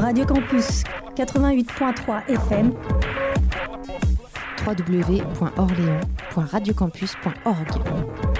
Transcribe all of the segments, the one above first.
Radio Campus 88.3 FM www.orléans.radiocampus.org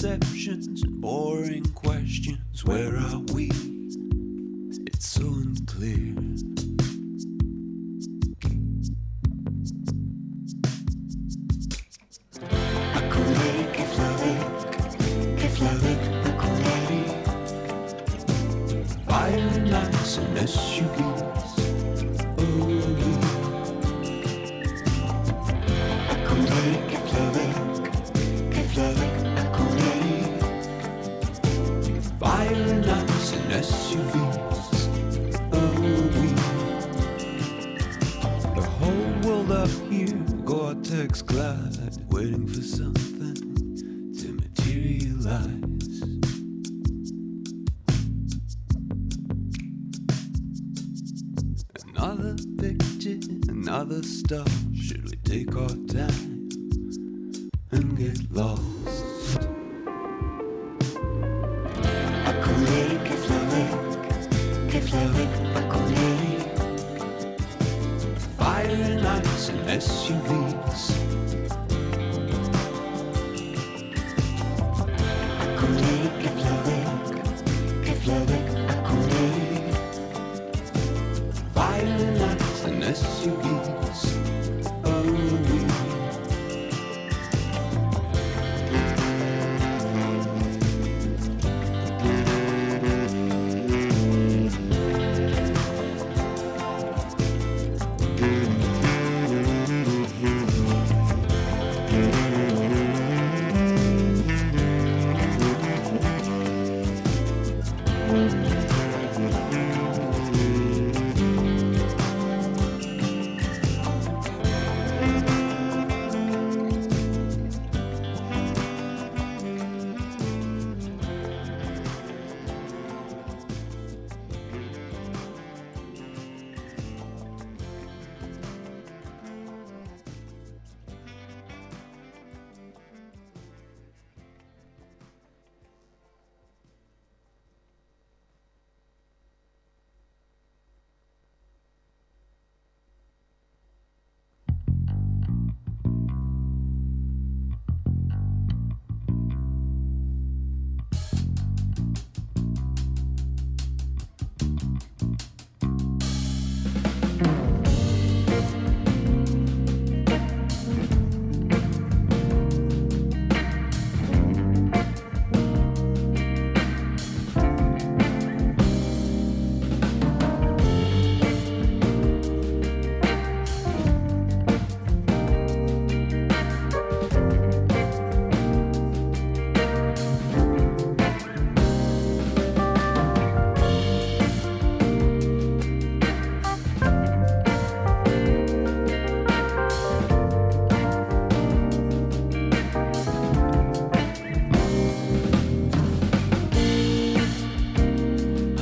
perception.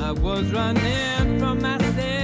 I was running from myself.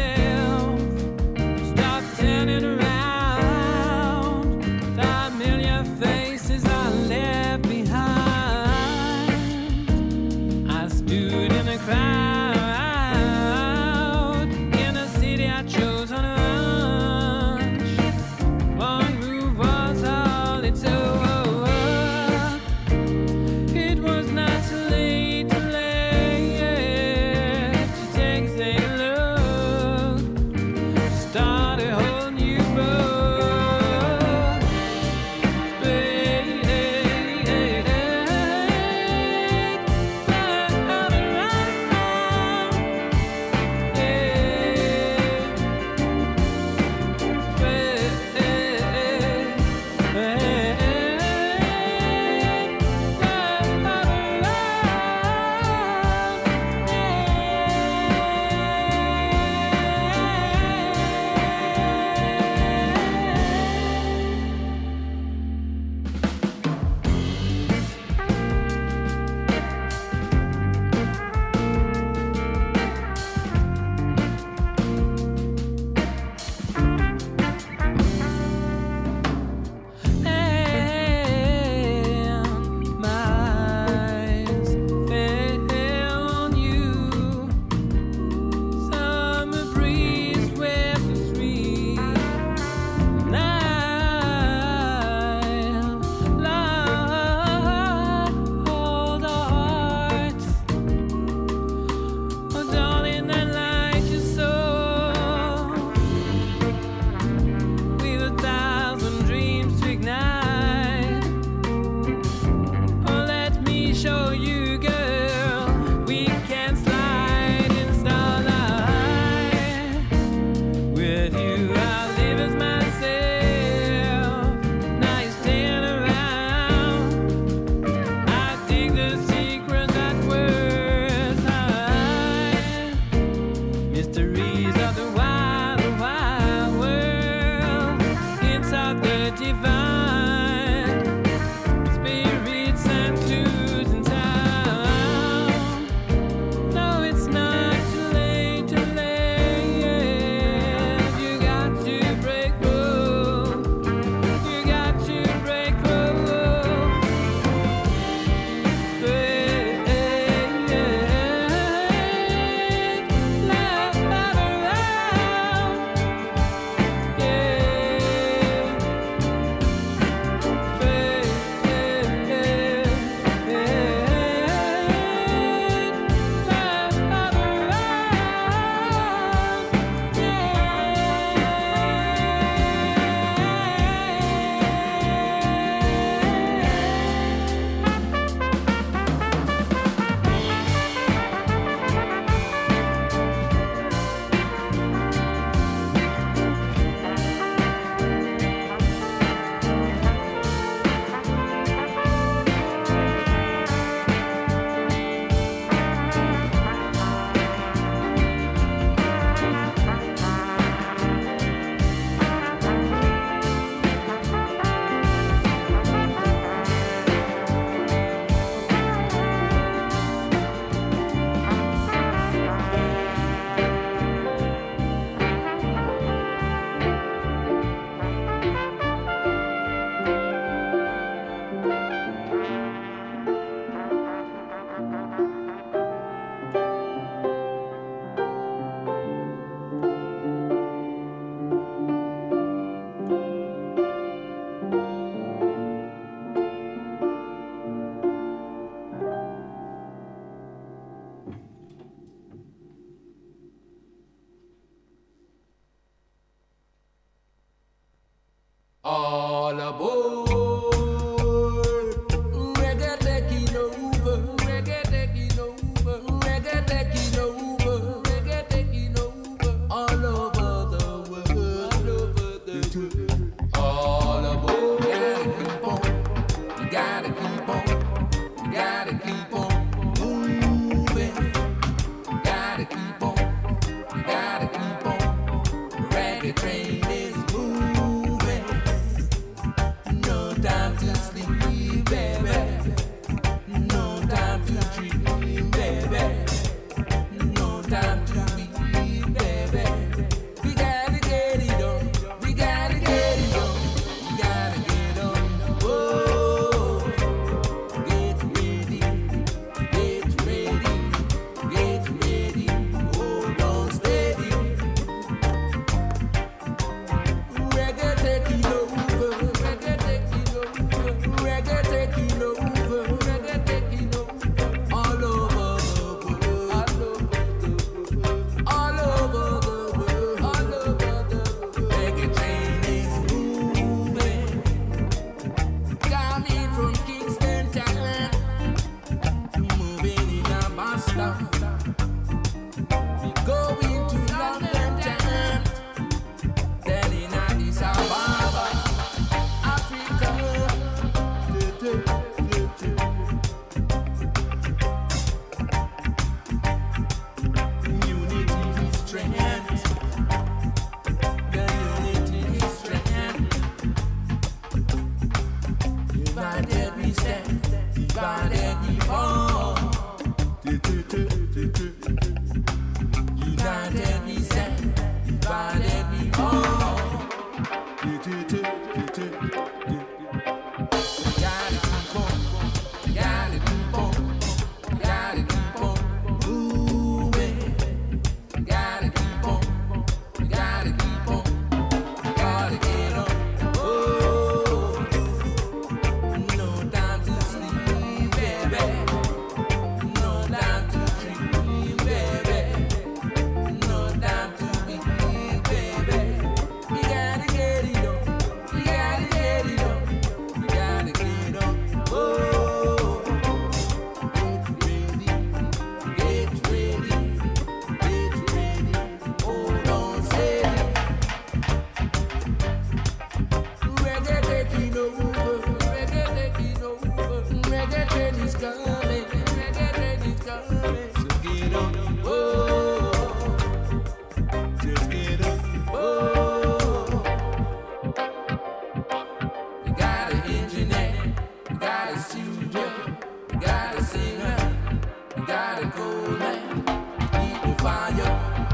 fire.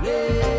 Yeah.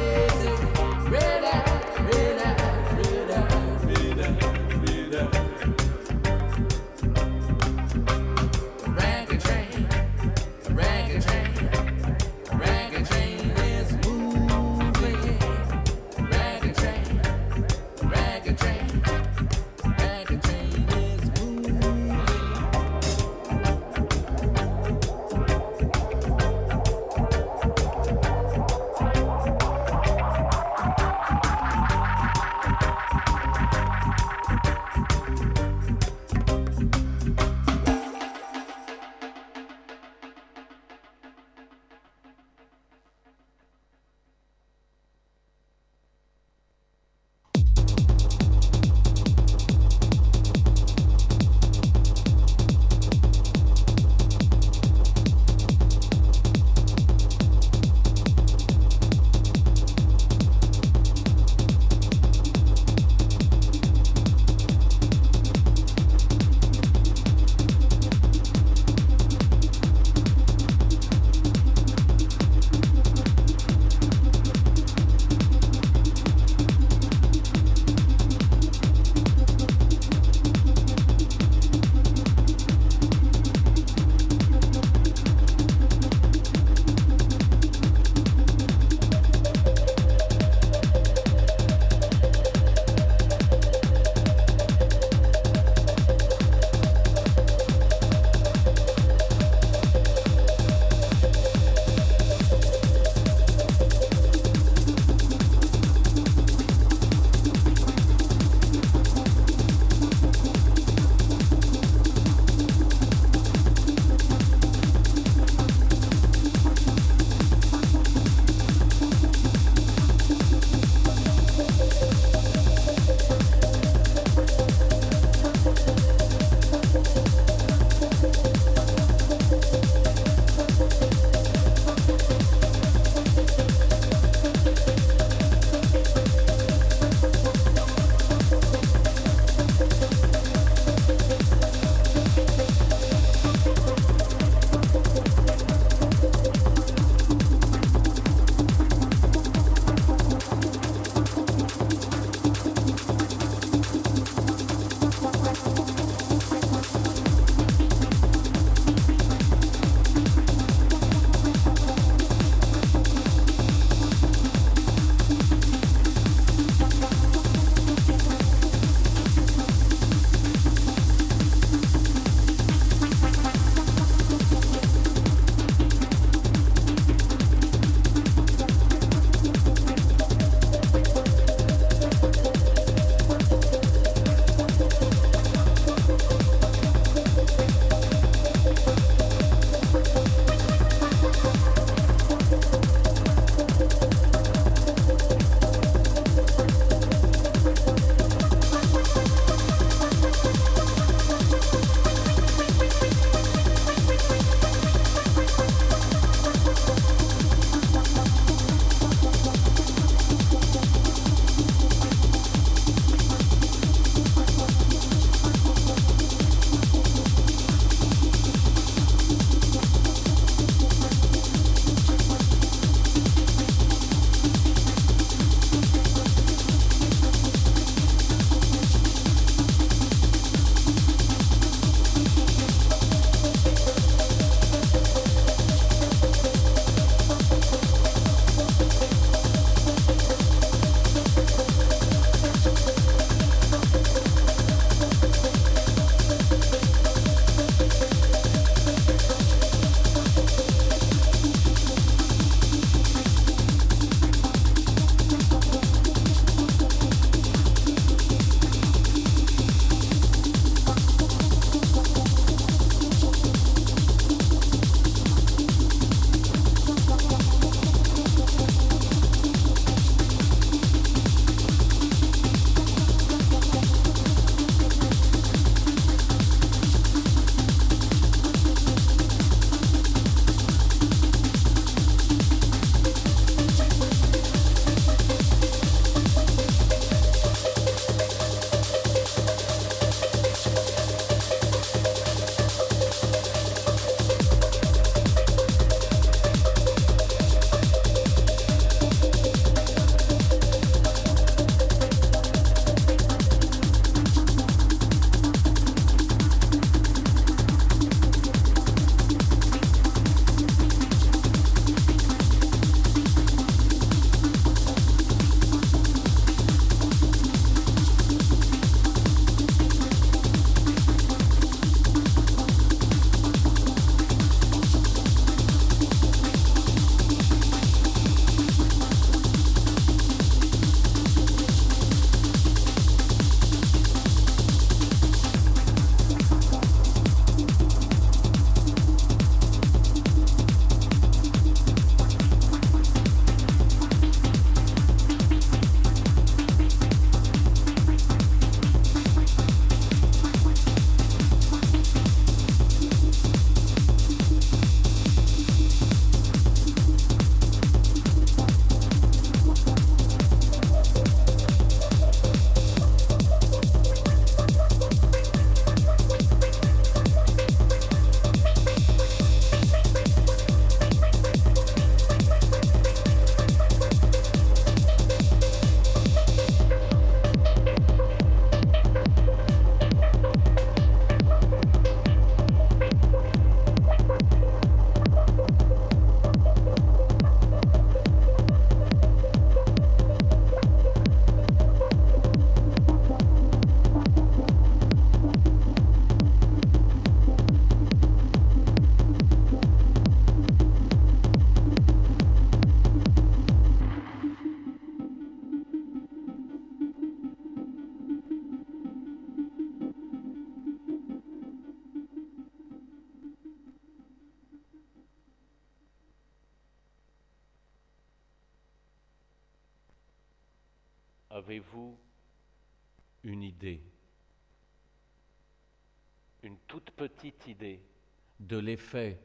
De l'effet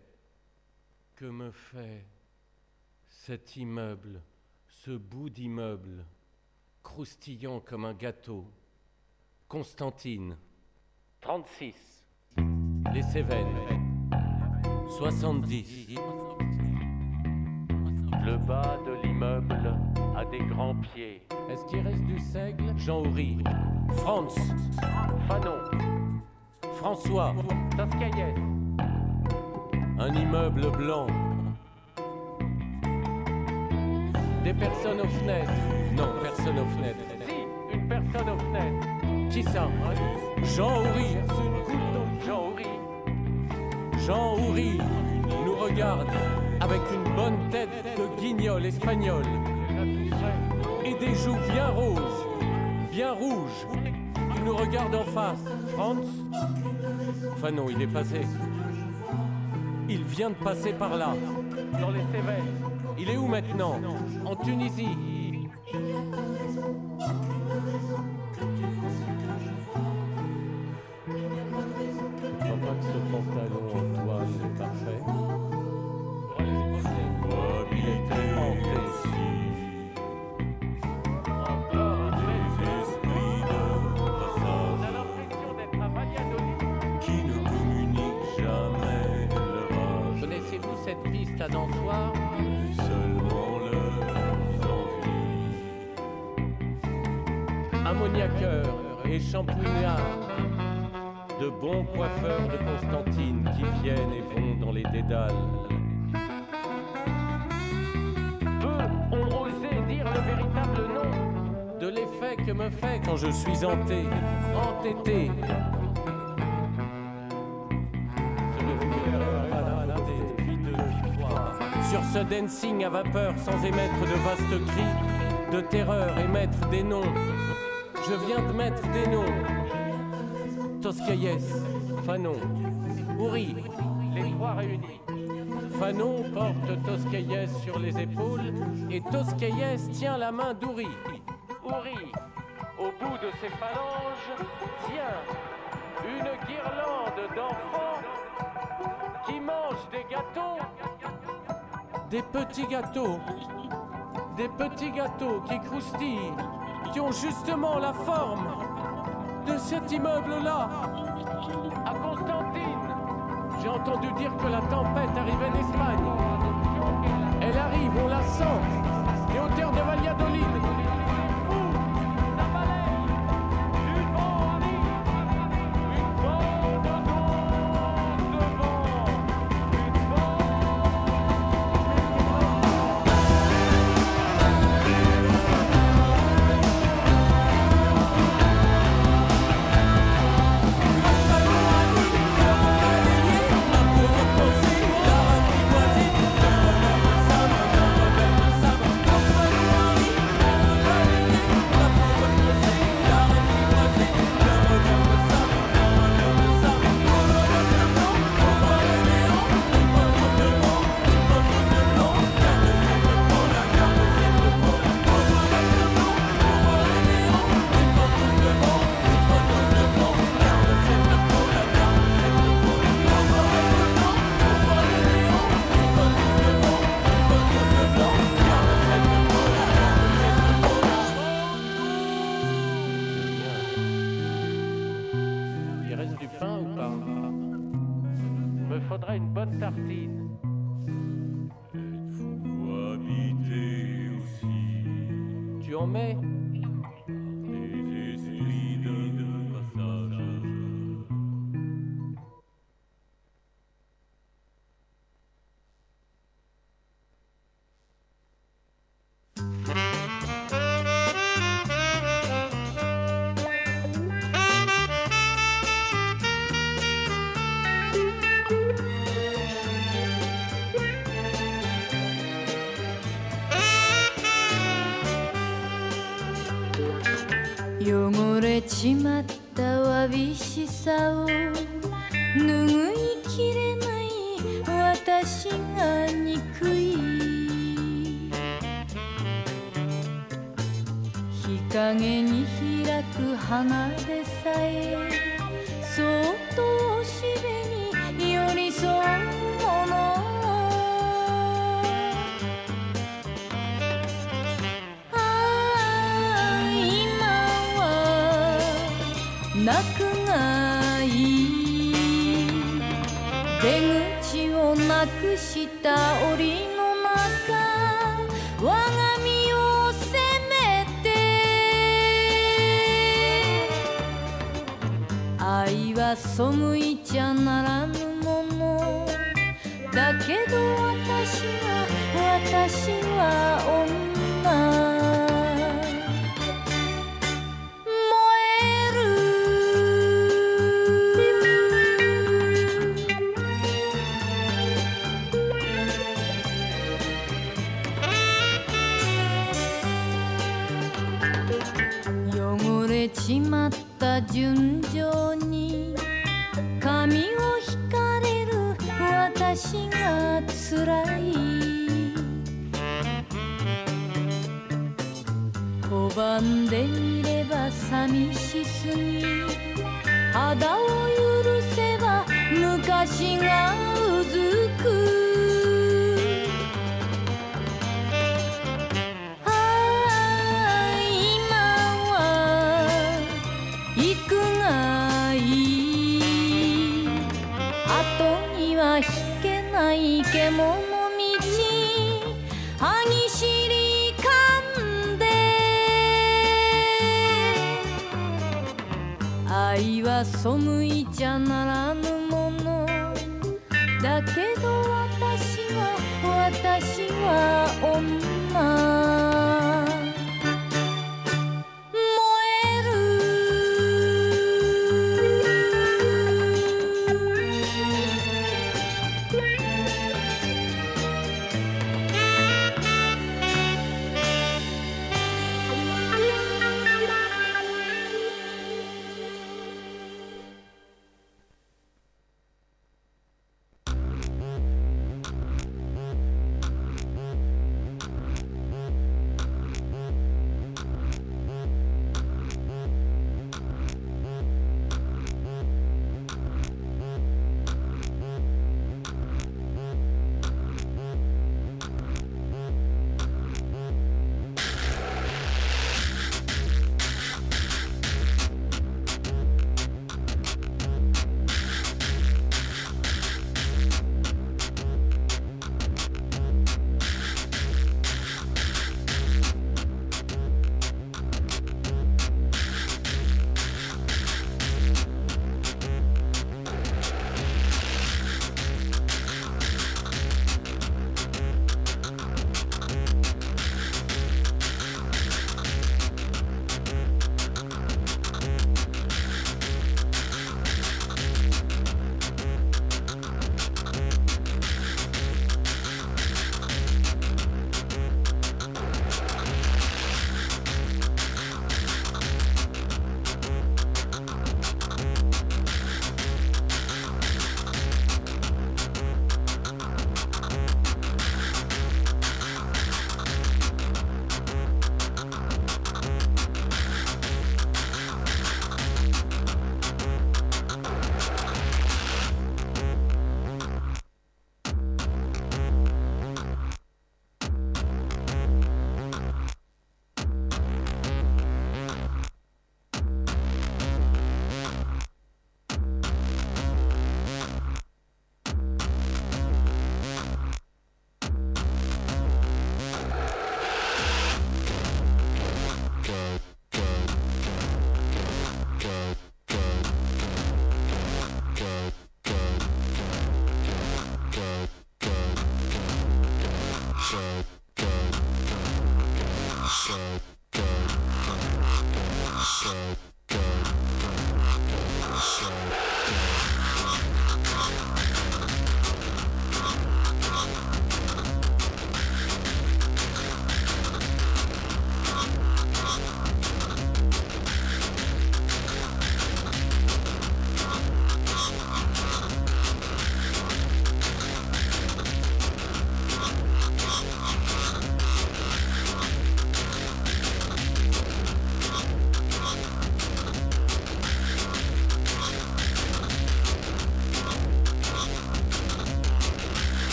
que me fait cet immeuble, ce bout d'immeuble, croustillant comme un gâteau Constantine, 36. Les Cévennes, 70. Le bas de l'immeuble a des grands pieds. Est-ce qu'il reste du seigle? Jean Houry. Franz. Fanon. François. Un immeuble blanc. Des personnes aux fenêtres. Non, personne aux fenêtres. Si, une personne aux fenêtres. Qui ça? Jean Houry. Jean Houry. Jean Houry nous regarde avec une bonne tête de guignol espagnol et des joues bien roses, bien rouges. Il nous regarde en face. Franz? Enfin non, il est passé. Il vient de passer par là, dans les Cévennes. Il est où maintenant? En Tunisie. Suis hanté, entêté. Sur ce dancing à vapeur sans émettre de vastes cris, de terreur émettre des noms. Je viens de mettre des noms. Toscaïès, Fanon, Houry, les trois réunis. Fanon porte Toscaïès sur les épaules et Toscaïès tient la main d'Houry. Houry, au bout de ses phalanges, tient une guirlande d'enfants qui mangent des gâteaux. Des petits gâteaux. Des petits gâteaux qui croustillent, qui ont justement la forme de cet immeuble-là. À Constantine, j'ai entendu dire que la tempête arrivait d'Espagne. Elle arrive, on la sent. Les hauteurs de Valladolid. Aussi Tu つらい。拒んでいれば寂しすぎ。肌を許せば昔がうずく。は背いちゃならぬもの。だけど私は私は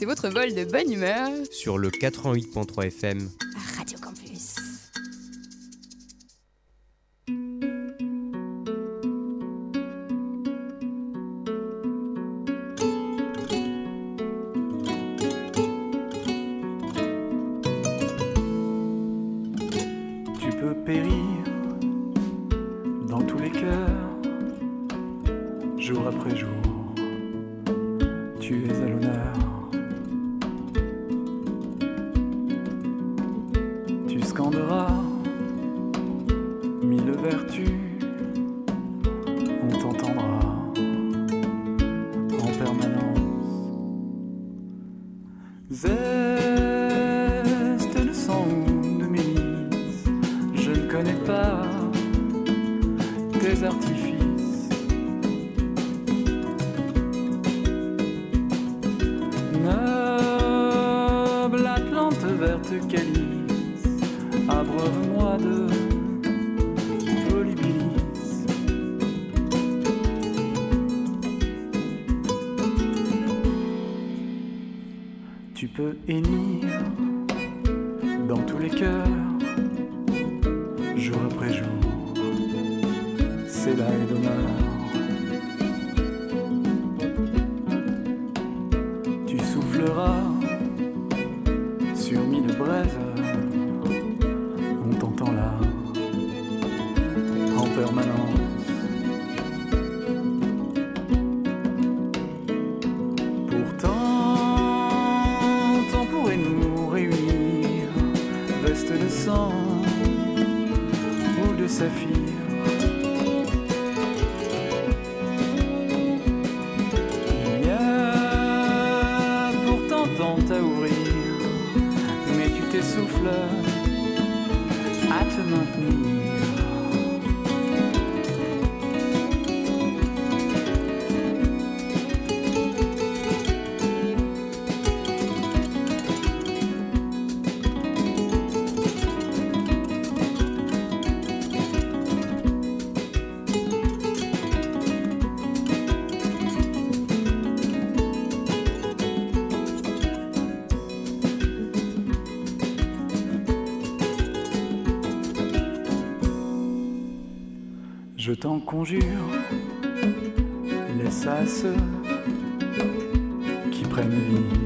c'est votre vol de bonne humeur sur le 88.3 FM. permanent. t'en conjure, laisse à ceux qui prennent vie.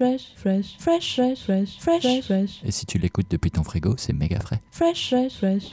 Fresh, fresh, fresh, fresh, fresh, fresh. Et si tu l'écoutes depuis ton frigo, c'est méga frais. Fresh, fresh, fresh.